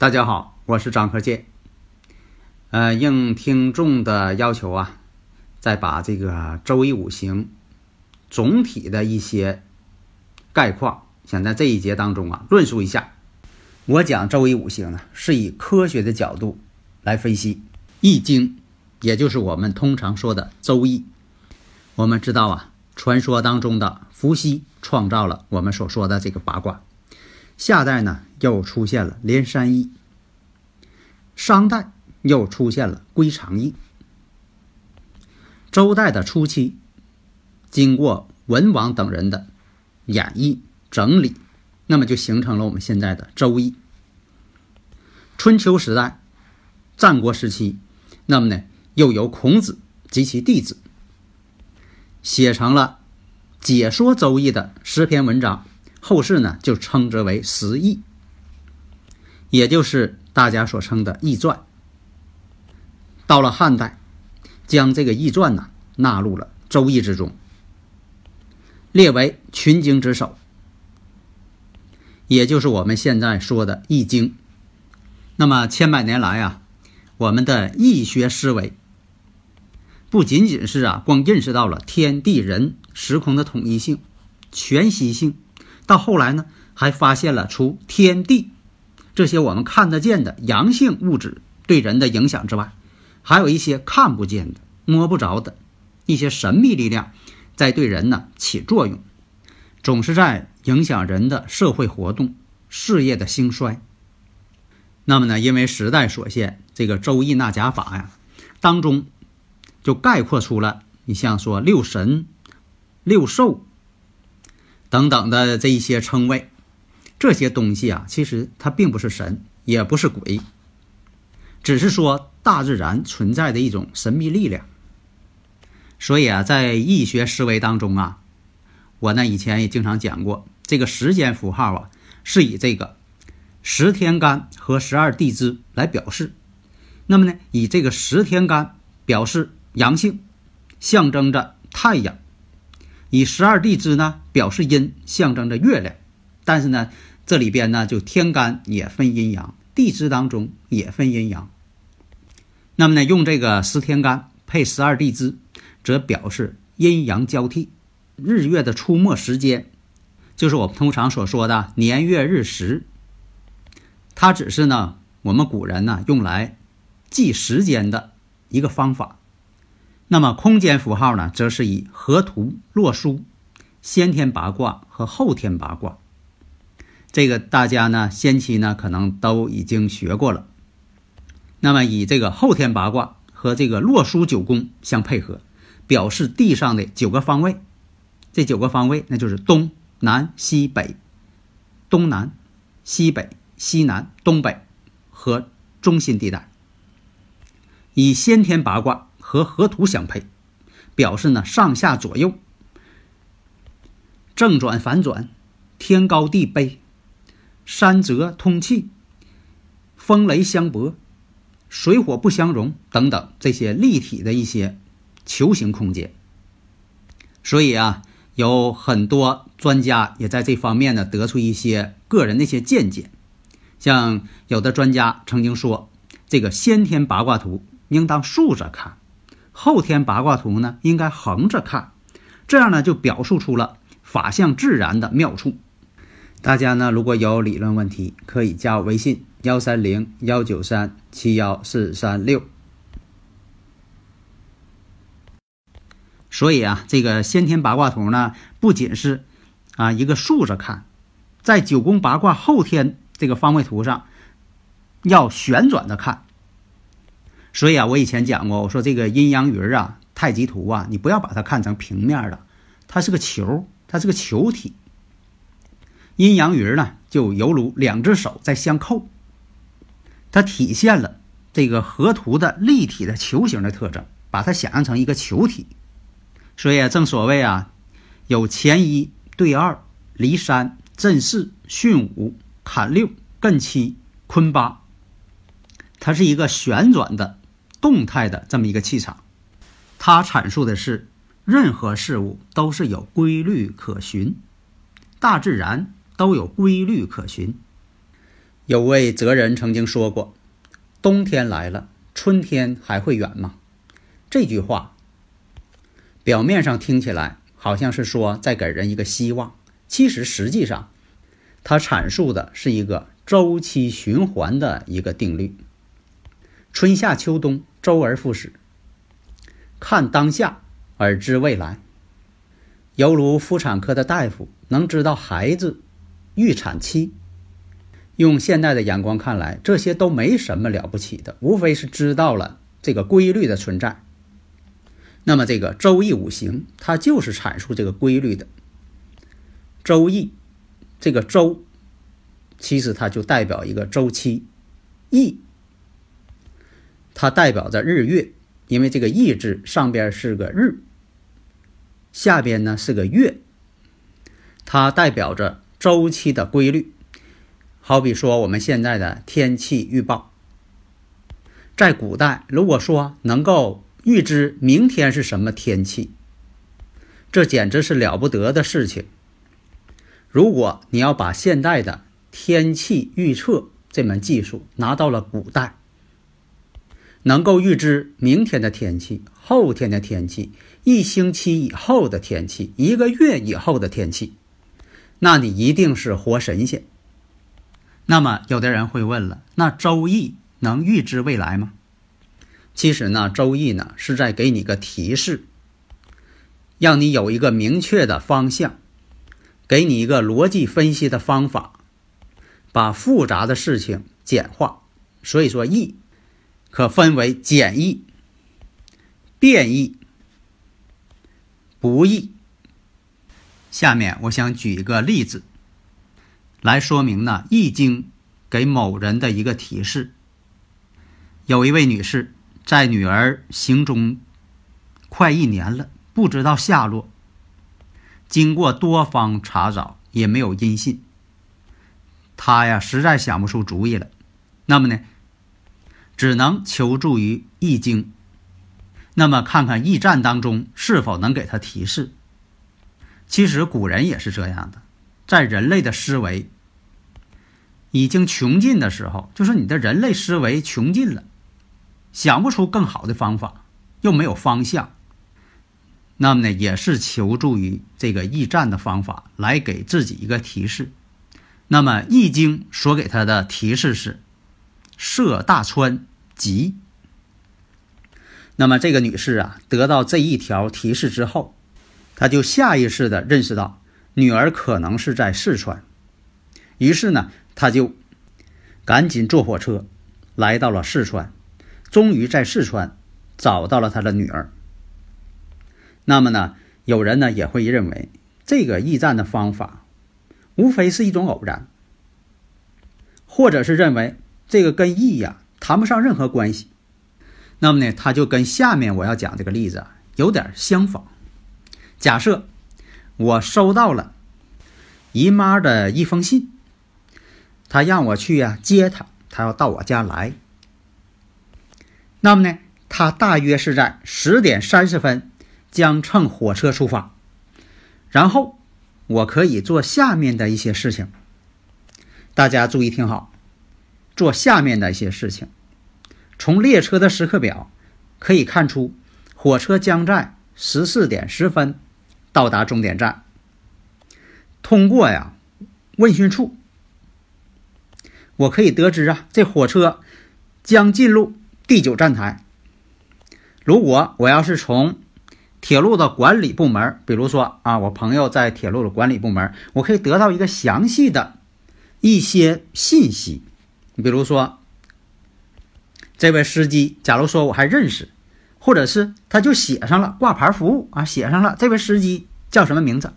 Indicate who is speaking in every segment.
Speaker 1: 大家好，我是张克建。呃，应听众的要求啊，再把这个周易五行总体的一些概况，想在这一节当中啊论述一下。我讲周易五行呢，是以科学的角度来分析《易经》，也就是我们通常说的周易。我们知道啊，传说当中的伏羲创造了我们所说的这个八卦。夏代呢，又出现了连山易；商代又出现了归藏易；周代的初期，经过文王等人的演绎整理，那么就形成了我们现在的周易。春秋时代、战国时期，那么呢，又由孔子及其弟子写成了解说周易的十篇文章。后世呢就称之为十易，也就是大家所称的易传。到了汉代，将这个易传呢纳入了周易之中，列为群经之首，也就是我们现在说的易经。那么千百年来啊，我们的易学思维不仅仅是啊光认识到了天地人时空的统一性、全息性。到后来呢，还发现了除天地这些我们看得见的阳性物质对人的影响之外，还有一些看不见的、摸不着的一些神秘力量在对人呢起作用，总是在影响人的社会活动、事业的兴衰。那么呢，因为时代所限，这个《周易纳甲法》呀当中就概括出了你像说六神、六兽。等等的这一些称谓，这些东西啊，其实它并不是神，也不是鬼，只是说大自然存在的一种神秘力量。所以啊，在易学思维当中啊，我呢以前也经常讲过，这个时间符号啊，是以这个十天干和十二地支来表示。那么呢，以这个十天干表示阳性，象征着太阳。以十二地支呢表示阴，象征着月亮，但是呢，这里边呢就天干也分阴阳，地支当中也分阴阳。那么呢，用这个十天干配十二地支，则表示阴阳交替，日月的出没时间，就是我们通常所说的年月日时。它只是呢，我们古人呢用来记时间的一个方法。那么空间符号呢，则是以河图、洛书、先天八卦和后天八卦。这个大家呢，先期呢可能都已经学过了。那么以这个后天八卦和这个洛书九宫相配合，表示地上的九个方位。这九个方位，那就是东南西北、东南、西北、西南、东北和中心地带。以先天八卦。和河图相配，表示呢上下左右、正转反转、天高地卑、山泽通气、风雷相搏、水火不相容等等这些立体的一些球形空间。所以啊，有很多专家也在这方面呢得出一些个人的一些见解。像有的专家曾经说，这个先天八卦图应当竖着看。后天八卦图呢，应该横着看，这样呢就表述出了法相自然的妙处。大家呢如果有理论问题，可以加我微信幺三零幺九三七幺四三六。所以啊，这个先天八卦图呢，不仅是啊一个竖着看，在九宫八卦后天这个方位图上，要旋转的看。所以啊，我以前讲过，我说这个阴阳鱼啊、太极图啊，你不要把它看成平面的，它是个球，它是个球体。阴阳鱼呢，就犹如两只手在相扣，它体现了这个河图的立体的球形的特征，把它想象成一个球体。所以啊，正所谓啊，有乾一对二、离三、震四、巽五、坎六、艮七、坤八，它是一个旋转的。动态的这么一个气场，它阐述的是任何事物都是有规律可循，大自然都有规律可循。有位哲人曾经说过：“冬天来了，春天还会远吗？”这句话表面上听起来好像是说在给人一个希望，其实实际上它阐述的是一个周期循环的一个定律。春夏秋冬。周而复始，看当下而知未来，犹如妇产科的大夫能知道孩子预产期。用现代的眼光看来，这些都没什么了不起的，无非是知道了这个规律的存在。那么，这个周易五行它就是阐述这个规律的。周易这个周，其实它就代表一个周期，易。它代表着日月，因为这个“易”字上边是个日，下边呢是个月，它代表着周期的规律。好比说我们现在的天气预报，在古代，如果说能够预知明天是什么天气，这简直是了不得的事情。如果你要把现代的天气预测这门技术拿到了古代，能够预知明天的天气、后天的天气、一星期以后的天气、一个月以后的天气，那你一定是活神仙。那么，有的人会问了：那《周易》能预知未来吗？其实呢，《周易》呢是在给你个提示，让你有一个明确的方向，给你一个逻辑分析的方法，把复杂的事情简化。所以说，《易》。可分为简易、变易、不易。下面我想举一个例子，来说明呢《易经》给某人的一个提示。有一位女士在女儿行踪快一年了，不知道下落，经过多方查找也没有音信，她呀实在想不出主意了。那么呢？只能求助于易经，那么看看驿站当中是否能给他提示。其实古人也是这样的，在人类的思维已经穷尽的时候，就是你的人类思维穷尽了，想不出更好的方法，又没有方向，那么呢，也是求助于这个驿站的方法来给自己一个提示。那么易经所给他的提示是：涉大川。急。那么这个女士啊，得到这一条提示之后，他就下意识的认识到女儿可能是在四川，于是呢，他就赶紧坐火车来到了四川，终于在四川找到了他的女儿。那么呢，有人呢也会认为这个驿站的方法无非是一种偶然，或者是认为这个跟驿呀。谈不上任何关系，那么呢，他就跟下面我要讲这个例子啊有点相仿。假设我收到了姨妈的一封信，她让我去呀接她，她要到我家来。那么呢，她大约是在十点三十分将乘火车出发，然后我可以做下面的一些事情。大家注意听好。做下面的一些事情。从列车的时刻表可以看出，火车将在十四点十分到达终点站。通过呀问讯处，我可以得知啊，这火车将进入第九站台。如果我要是从铁路的管理部门，比如说啊，我朋友在铁路的管理部门，我可以得到一个详细的一些信息。比如说，这位司机，假如说我还认识，或者是他就写上了挂牌服务啊，写上了这位司机叫什么名字？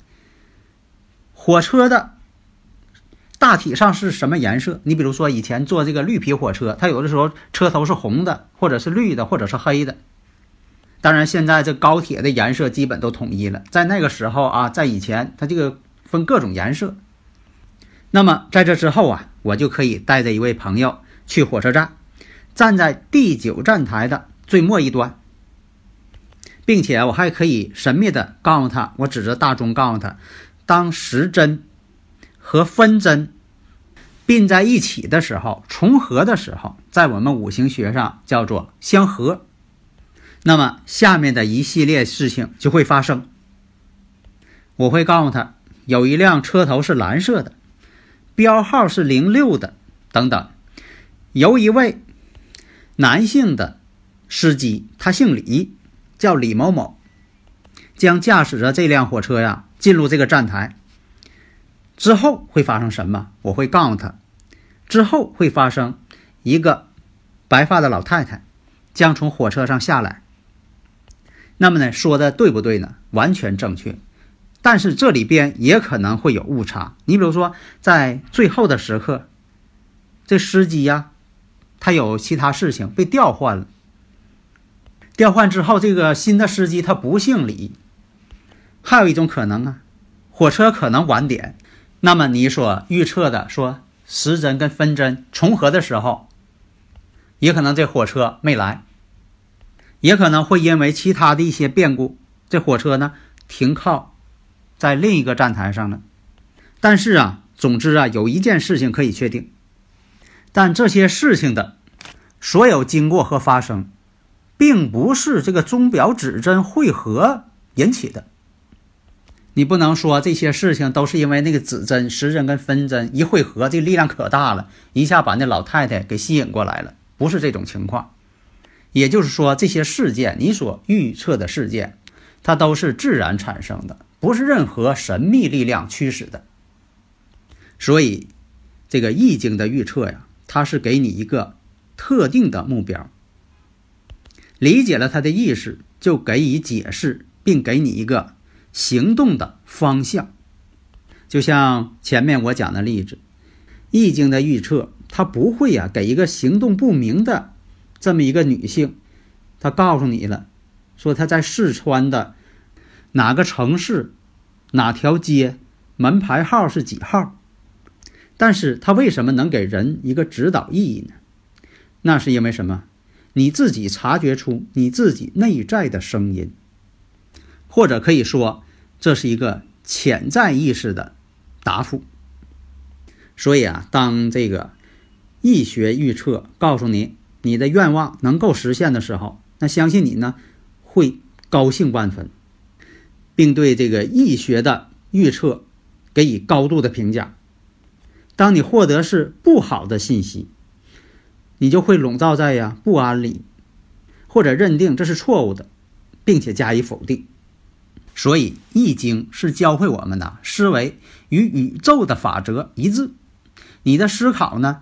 Speaker 1: 火车的大体上是什么颜色？你比如说以前坐这个绿皮火车，它有的时候车头是红的，或者是绿的，或者是黑的。当然，现在这高铁的颜色基本都统一了。在那个时候啊，在以前，它这个分各种颜色。那么在这之后啊，我就可以带着一位朋友去火车站，站在第九站台的最末一端，并且我还可以神秘的告诉他，我指着大钟告诉他，当时针和分针并在一起的时候，重合的时候，在我们五行学上叫做相合。那么下面的一系列事情就会发生。我会告诉他，有一辆车头是蓝色的，标号是零六的，等等。由一位男性的司机，他姓李，叫李某某，将驾驶着这辆火车呀进入这个站台。之后会发生什么？我会告诉他，之后会发生一个白发的老太太将从火车上下来。那么呢，说的对不对呢？完全正确，但是这里边也可能会有误差。你比如说，在最后的时刻，这司机呀，他有其他事情被调换了。调换之后，这个新的司机他不姓李。还有一种可能啊，火车可能晚点。那么你所预测的说时针跟分针重合的时候，也可能这火车没来。也可能会因为其他的一些变故，这火车呢停靠在另一个站台上了。但是啊，总之啊，有一件事情可以确定，但这些事情的所有经过和发生，并不是这个钟表指针汇合引起的。你不能说这些事情都是因为那个指针、时针跟分针一汇合，这力量可大了，一下把那老太太给吸引过来了，不是这种情况。也就是说，这些事件你所预测的事件，它都是自然产生的，不是任何神秘力量驱使的。所以，这个易经的预测呀，它是给你一个特定的目标，理解了他的意思，就给予解释，并给你一个行动的方向。就像前面我讲的例子，易经的预测，他不会呀给一个行动不明的。这么一个女性，她告诉你了，说她在四川的哪个城市，哪条街，门牌号是几号。但是她为什么能给人一个指导意义呢？那是因为什么？你自己察觉出你自己内在的声音，或者可以说，这是一个潜在意识的答复。所以啊，当这个易学预测告诉你。你的愿望能够实现的时候，那相信你呢会高兴万分，并对这个易学的预测给予高度的评价。当你获得是不好的信息，你就会笼罩在呀不安里，或者认定这是错误的，并且加以否定。所以，易经是教会我们的思维与宇宙的法则一致，你的思考呢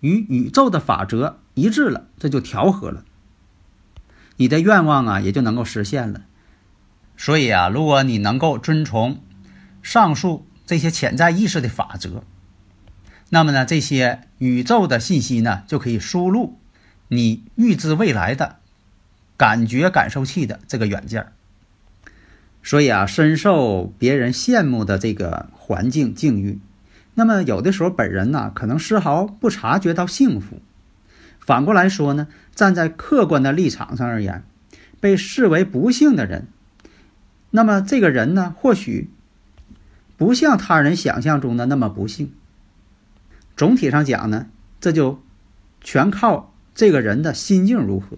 Speaker 1: 与宇宙的法则。一致了，这就调和了，你的愿望啊也就能够实现了。所以啊，如果你能够遵从上述这些潜在意识的法则，那么呢，这些宇宙的信息呢就可以输入你预知未来的感觉感受器的这个软件。所以啊，深受别人羡慕的这个环境境遇，那么有的时候本人呢可能丝毫不察觉到幸福。反过来说呢，站在客观的立场上而言，被视为不幸的人，那么这个人呢，或许不像他人想象中的那么不幸。总体上讲呢，这就全靠这个人的心境如何。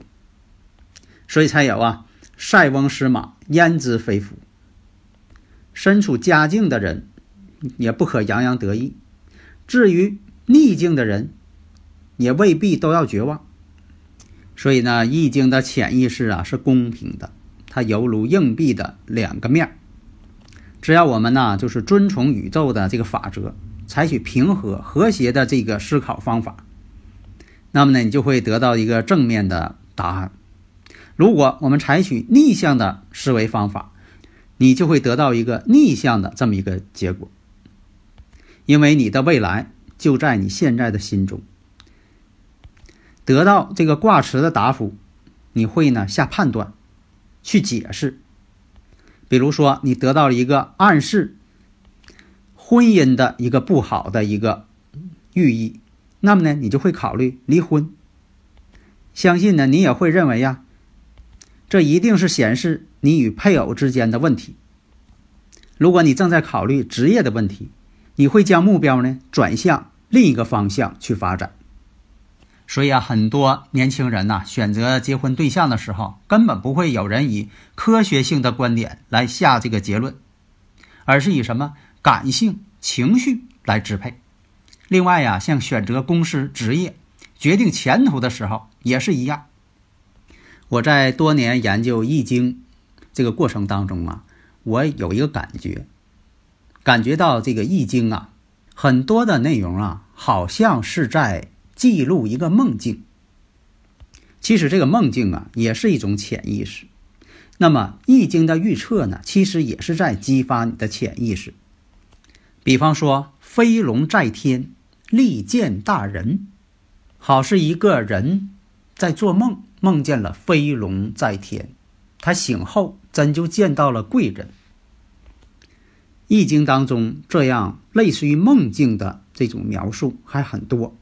Speaker 1: 所以才有啊，塞翁失马焉知非福。身处佳境的人也不可洋洋得意，至于逆境的人。也未必都要绝望，所以呢，《易经》的潜意识啊是公平的，它犹如硬币的两个面儿只要我们呢，就是遵从宇宙的这个法则，采取平和和谐的这个思考方法，那么呢，你就会得到一个正面的答案。如果我们采取逆向的思维方法，你就会得到一个逆向的这么一个结果。因为你的未来就在你现在的心中。得到这个卦辞的答复，你会呢下判断，去解释。比如说，你得到了一个暗示婚姻的一个不好的一个寓意，那么呢，你就会考虑离婚。相信呢，你也会认为呀，这一定是显示你与配偶之间的问题。如果你正在考虑职业的问题，你会将目标呢转向另一个方向去发展。所以啊，很多年轻人呐，选择结婚对象的时候，根本不会有人以科学性的观点来下这个结论，而是以什么感性情绪来支配。另外呀，像选择公司、职业、决定前途的时候也是一样。我在多年研究易经这个过程当中啊，我有一个感觉，感觉到这个易经啊，很多的内容啊，好像是在。记录一个梦境，其实这个梦境啊，也是一种潜意识。那么《易经》的预测呢，其实也是在激发你的潜意识。比方说，飞龙在天，利见大人，好是一个人在做梦，梦见了飞龙在天，他醒后真就见到了贵人。《易经》当中这样类似于梦境的这种描述还很多。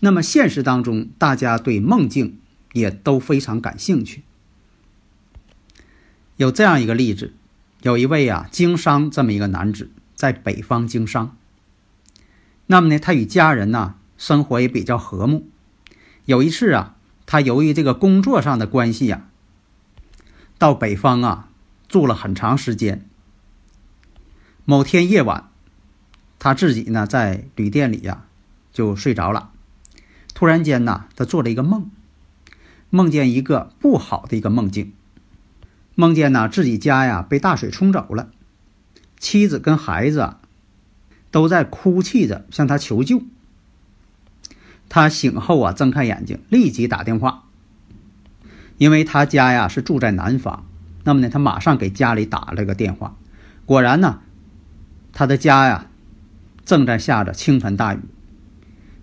Speaker 1: 那么现实当中，大家对梦境也都非常感兴趣。有这样一个例子，有一位啊经商这么一个男子，在北方经商。那么呢，他与家人呢生活也比较和睦。有一次啊，他由于这个工作上的关系呀，到北方啊住了很长时间。某天夜晚，他自己呢在旅店里呀就睡着了。突然间呐，他做了一个梦，梦见一个不好的一个梦境，梦见呢自己家呀被大水冲走了，妻子跟孩子啊都在哭泣着向他求救。他醒后啊睁开眼睛，立即打电话，因为他家呀是住在南方，那么呢他马上给家里打了个电话，果然呢他的家呀正在下着倾盆大雨，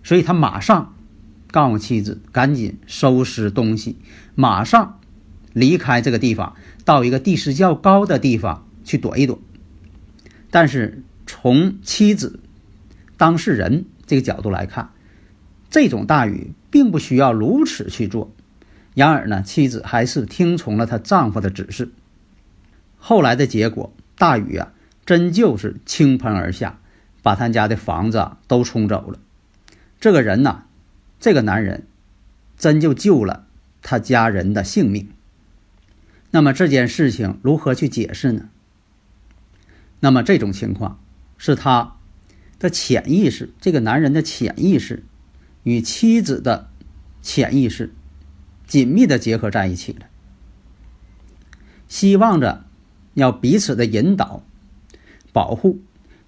Speaker 1: 所以他马上。告诉妻子赶紧收拾东西，马上离开这个地方，到一个地势较高的地方去躲一躲。但是从妻子当事人这个角度来看，这种大雨并不需要如此去做。然而呢，妻子还是听从了她丈夫的指示。后来的结果，大雨啊，真就是倾盆而下，把他家的房子都冲走了。这个人呢？这个男人真就救了他家人的性命。那么这件事情如何去解释呢？那么这种情况是他的潜意识，这个男人的潜意识与妻子的潜意识紧密的结合在一起了，希望着要彼此的引导、保护，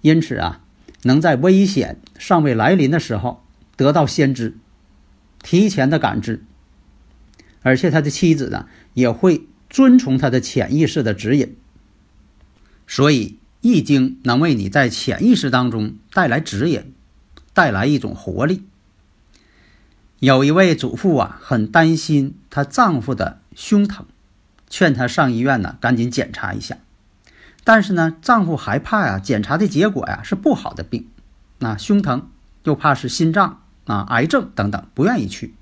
Speaker 1: 因此啊，能在危险尚未来临的时候得到先知。提前的感知，而且他的妻子呢也会遵从他的潜意识的指引，所以《易经》能为你在潜意识当中带来指引，带来一种活力。有一位主妇啊，很担心她丈夫的胸疼，劝她上医院呢赶紧检查一下，但是呢，丈夫害怕呀，检查的结果呀是不好的病，那胸疼又怕是心脏。啊，癌症等等，不愿意去。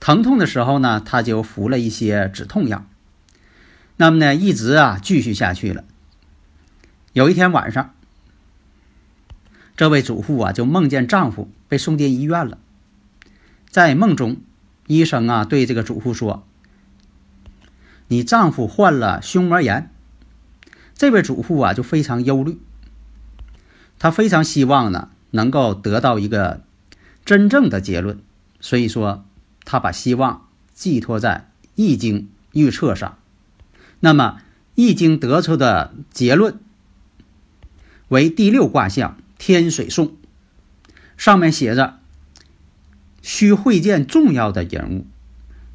Speaker 1: 疼痛的时候呢，他就服了一些止痛药。那么呢，一直啊继续下去了。有一天晚上，这位主妇啊就梦见丈夫被送进医院了。在梦中，医生啊对这个主妇说：“你丈夫患了胸膜炎。”这位主妇啊就非常忧虑，她非常希望呢能够得到一个。真正的结论，所以说她把希望寄托在《易经》预测上。那么，《易经》得出的结论为第六卦象天水讼，上面写着：“需会见重要的人物。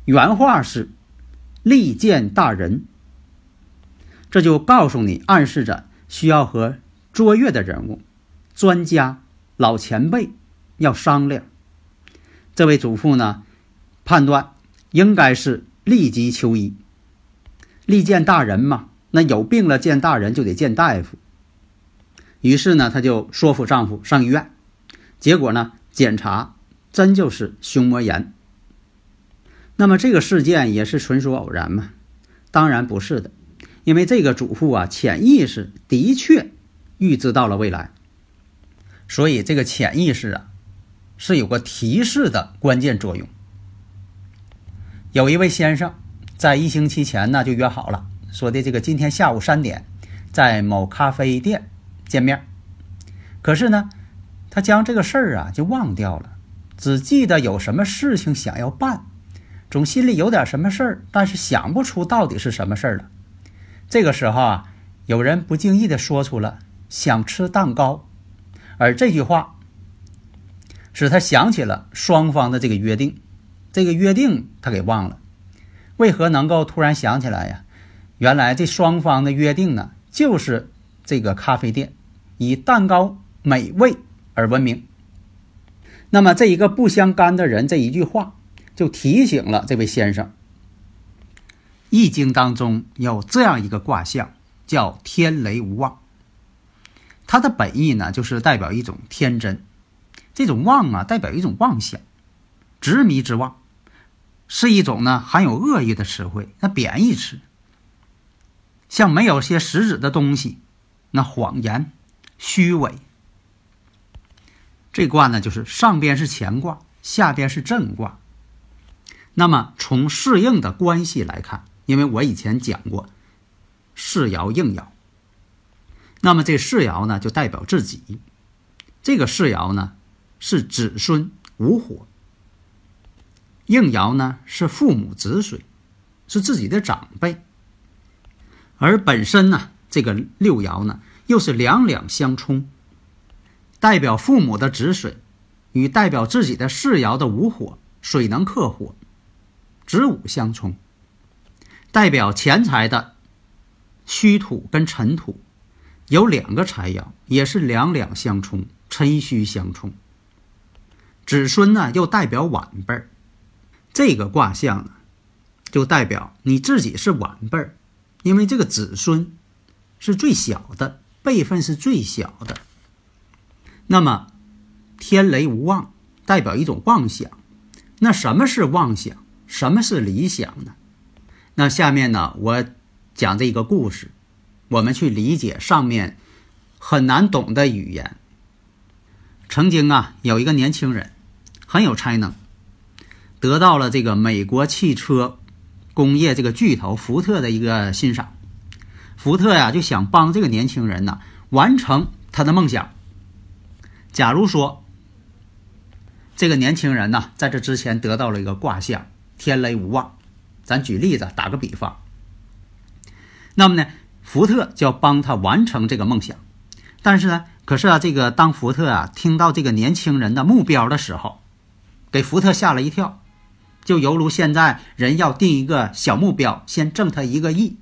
Speaker 1: 原话是“力见大人”，这就告诉你，暗示着需要和卓越的人物、专家、老前辈要商量。这位祖父呢，判断应该是立即求医，力见大人嘛。那有病了见大人就得见大夫。于是呢，她就说服丈夫上医院。结果呢，检查真就是胸膜炎。那么这个事件也是纯属偶然吗？当然不是的，因为这个主妇啊，潜意识的确预知到了未来，所以这个潜意识啊，是有个提示的关键作用。有一位先生在一星期前呢就约好了，说的这个今天下午三点在某咖啡店见面，可是呢。他将这个事儿啊就忘掉了，只记得有什么事情想要办，总心里有点什么事儿，但是想不出到底是什么事儿了。这个时候啊，有人不经意的说出了想吃蛋糕，而这句话使他想起了双方的这个约定，这个约定他给忘了。为何能够突然想起来呀？原来这双方的约定呢，就是这个咖啡店以蛋糕美味。而闻名。那么，这一个不相干的人这一句话，就提醒了这位先生，《易经》当中有这样一个卦象，叫天雷无妄。它的本意呢，就是代表一种天真，这种妄啊，代表一种妄想、执迷之妄，是一种呢含有恶意的词汇，那贬义词，像没有些实质的东西，那谎言、虚伪。这卦呢，就是上边是乾卦，下边是震卦。那么从适应的关系来看，因为我以前讲过世爻应爻，那么这世爻呢就代表自己，这个世爻呢是子孙无火，应爻呢是父母子水，是自己的长辈，而本身呢这个六爻呢又是两两相冲。代表父母的子水，与代表自己的世爻的午火，水能克火，子午相冲。代表钱财的虚土跟辰土，有两个财爻，也是两两相冲，辰戌相冲。子孙呢，又代表晚辈儿。这个卦象呢，就代表你自己是晚辈儿，因为这个子孙是最小的，辈分是最小的。那么，天雷无妄，代表一种妄想。那什么是妄想？什么是理想呢？那下面呢，我讲这一个故事，我们去理解上面很难懂的语言。曾经啊，有一个年轻人很有才能，得到了这个美国汽车工业这个巨头福特的一个欣赏。福特呀，就想帮这个年轻人呢完成他的梦想。假如说这个年轻人呢，在这之前得到了一个卦象“天雷无望”，咱举例子，打个比方。那么呢，福特就要帮他完成这个梦想。但是呢，可是啊，这个当福特啊听到这个年轻人的目标的时候，给福特吓了一跳，就犹如现在人要定一个小目标，先挣他一个亿。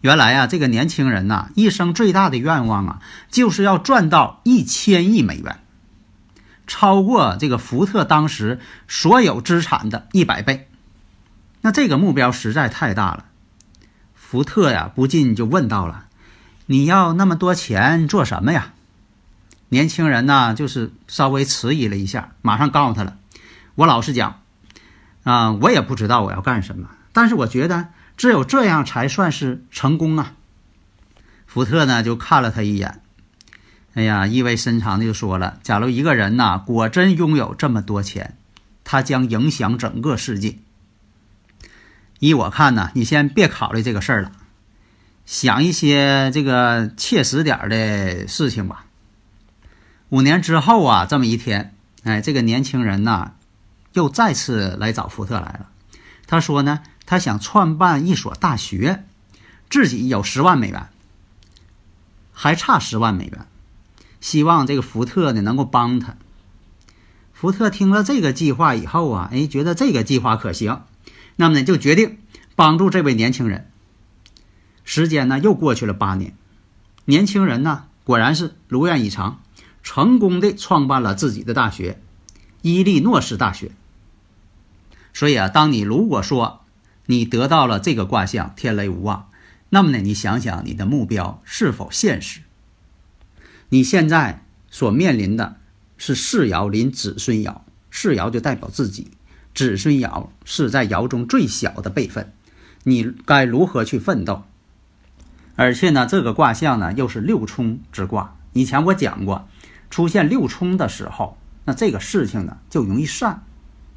Speaker 1: 原来啊，这个年轻人呐，一生最大的愿望啊，就是要赚到一千亿美元，超过这个福特当时所有资产的一百倍。那这个目标实在太大了，福特呀，不禁就问到了：“你要那么多钱做什么呀？”年轻人呢，就是稍微迟疑了一下，马上告诉他了：“我老实讲，啊，我也不知道我要干什么，但是我觉得。”只有这样才算是成功啊！福特呢就看了他一眼，哎呀，意味深长的就说了：“假如一个人呐果真拥有这么多钱，他将影响整个世界。依我看呢，你先别考虑这个事儿了，想一些这个切实点的事情吧。”五年之后啊，这么一天，哎，这个年轻人呐又再次来找福特来了。他说呢。他想创办一所大学，自己有十万美元，还差十万美元，希望这个福特呢能够帮他。福特听了这个计划以后啊，哎，觉得这个计划可行，那么呢，就决定帮助这位年轻人。时间呢又过去了八年，年轻人呢果然是如愿以偿，成功的创办了自己的大学——伊利诺斯大学。所以啊，当你如果说你得到了这个卦象天雷无妄，那么呢，你想想你的目标是否现实？你现在所面临的是世爻临子孙爻，世爻就代表自己，子孙爻是在爻中最小的辈分，你该如何去奋斗？而且呢，这个卦象呢又是六冲之卦。以前我讲过，出现六冲的时候，那这个事情呢就容易散，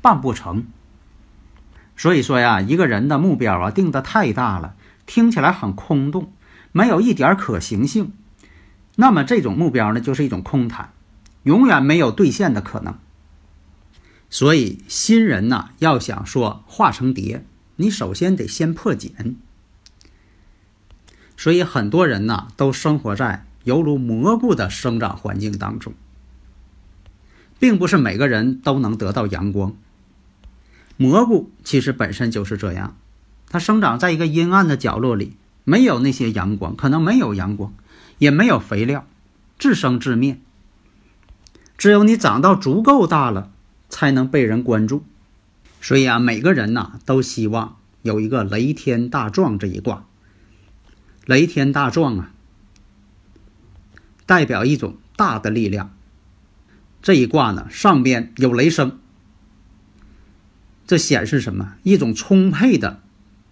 Speaker 1: 办不成。所以说呀，一个人的目标啊定的太大了，听起来很空洞，没有一点可行性，那么这种目标呢就是一种空谈，永远没有兑现的可能。所以新人呢要想说化成蝶，你首先得先破茧。所以很多人呢，都生活在犹如蘑菇的生长环境当中，并不是每个人都能得到阳光。蘑菇其实本身就是这样，它生长在一个阴暗的角落里，没有那些阳光，可能没有阳光，也没有肥料，自生自灭。只有你长到足够大了，才能被人关注。所以啊，每个人呐，都希望有一个雷天大壮这一卦。雷天大壮啊，代表一种大的力量。这一卦呢，上边有雷声，这显示什么？一种充沛的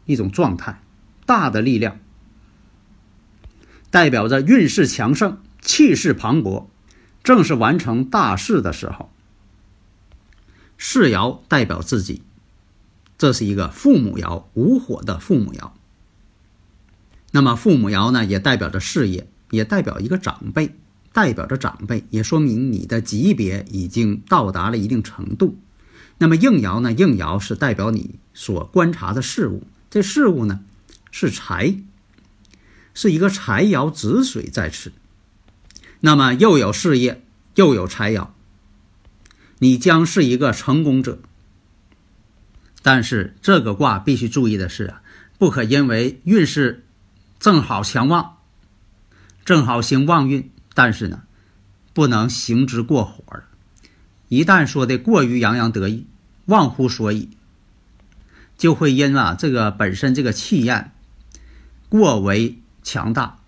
Speaker 1: 一种状态，大的力量，代表着运势强盛，气势磅礴，正是完成大事的时候。世爻代表自己，这是一个父母爻，无火的父母爻。那么父母爻呢，也代表着事业，也代表一个长辈，代表着长辈，也说明你的级别已经到达了一定程度。那么应爻呢，应爻是代表你所观察的事物，这事物呢是财，是一个财爻子水在此。那么又有事业，又有财爻，你将是一个成功者。但是这个卦必须注意的是啊，不可因为运势。正好强旺，正好行旺运，但是呢，不能行之过火了。一旦说的过于洋洋得意、忘乎所以，就会因啊这个本身这个气焰过为强大，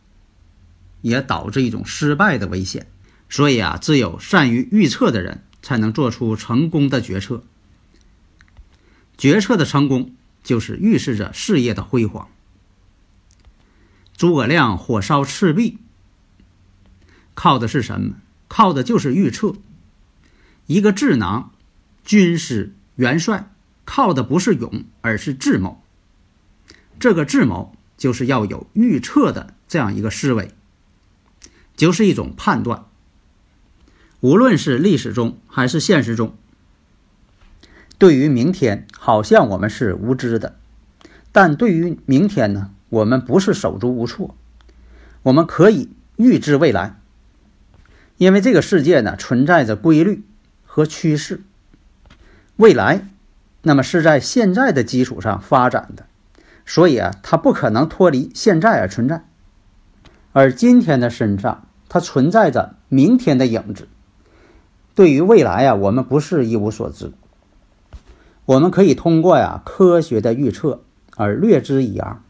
Speaker 1: 也导致一种失败的危险。所以啊，只有善于预测的人，才能做出成功的决策。决策的成功，就是预示着事业的辉煌。诸葛亮火烧赤壁，靠的是什么？靠的就是预测。一个智囊、军师、元帅，靠的不是勇，而是智谋。这个智谋就是要有预测的这样一个思维，就是一种判断。无论是历史中还是现实中，对于明天，好像我们是无知的，但对于明天呢？我们不是手足无措，我们可以预知未来，因为这个世界呢存在着规律和趋势，未来那么是在现在的基础上发展的，所以啊，它不可能脱离现在而存在，而今天的身上它存在着明天的影子。对于未来啊，我们不是一无所知，我们可以通过呀科学的预测而略知一二。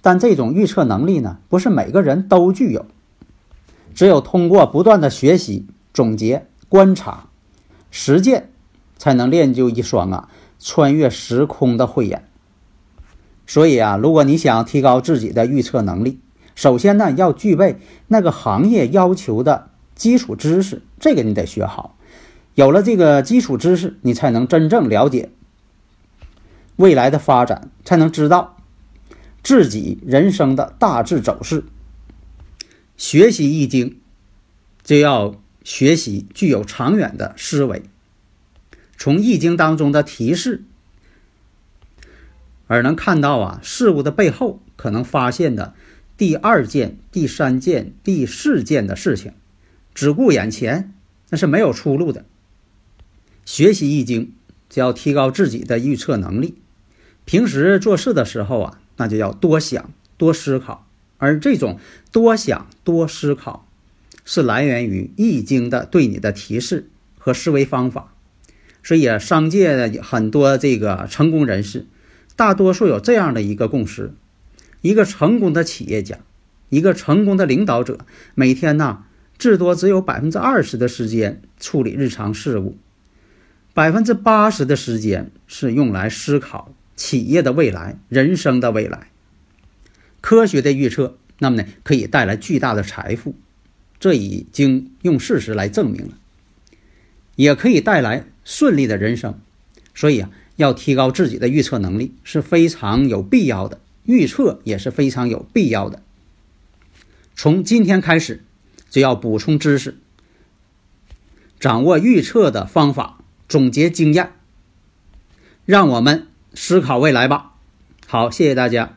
Speaker 1: 但这种预测能力呢，不是每个人都具有。只有通过不断的学习、总结、观察、实践，才能练就一双啊穿越时空的慧眼。所以啊，如果你想提高自己的预测能力，首先呢要具备那个行业要求的基础知识，这个你得学好。有了这个基础知识，你才能真正了解未来的发展，才能知道。自己人生的大致走势，学习易经就要学习具有长远的思维，从易经当中的提示，而能看到啊事物的背后可能发现的第二件、第三件、第四件的事情，只顾眼前那是没有出路的。学习易经就要提高自己的预测能力。平时做事的时候啊，那就要多想、多思考。而这种多想、多思考，是来源于易经的对你的提示和思维方法。所以啊，商界很多这个成功人士，大多数有这样的一个共识：一个成功的企业家，一个成功的领导者，每天呢，至多只有百分之二十的时间处理日常事务，百分之八十的时间是用来思考企业的未来、人生的未来。科学的预测，那么呢，可以带来巨大的财富，这已经用事实来证明了，也可以带来。顺利的人生，所以啊，要提高自己的预测能力是非常有必要的，预测也是非常有必要的。从今天开始，就要补充知识，掌握预测的方法，总结经验，让我们思考未来吧。好，谢谢大家。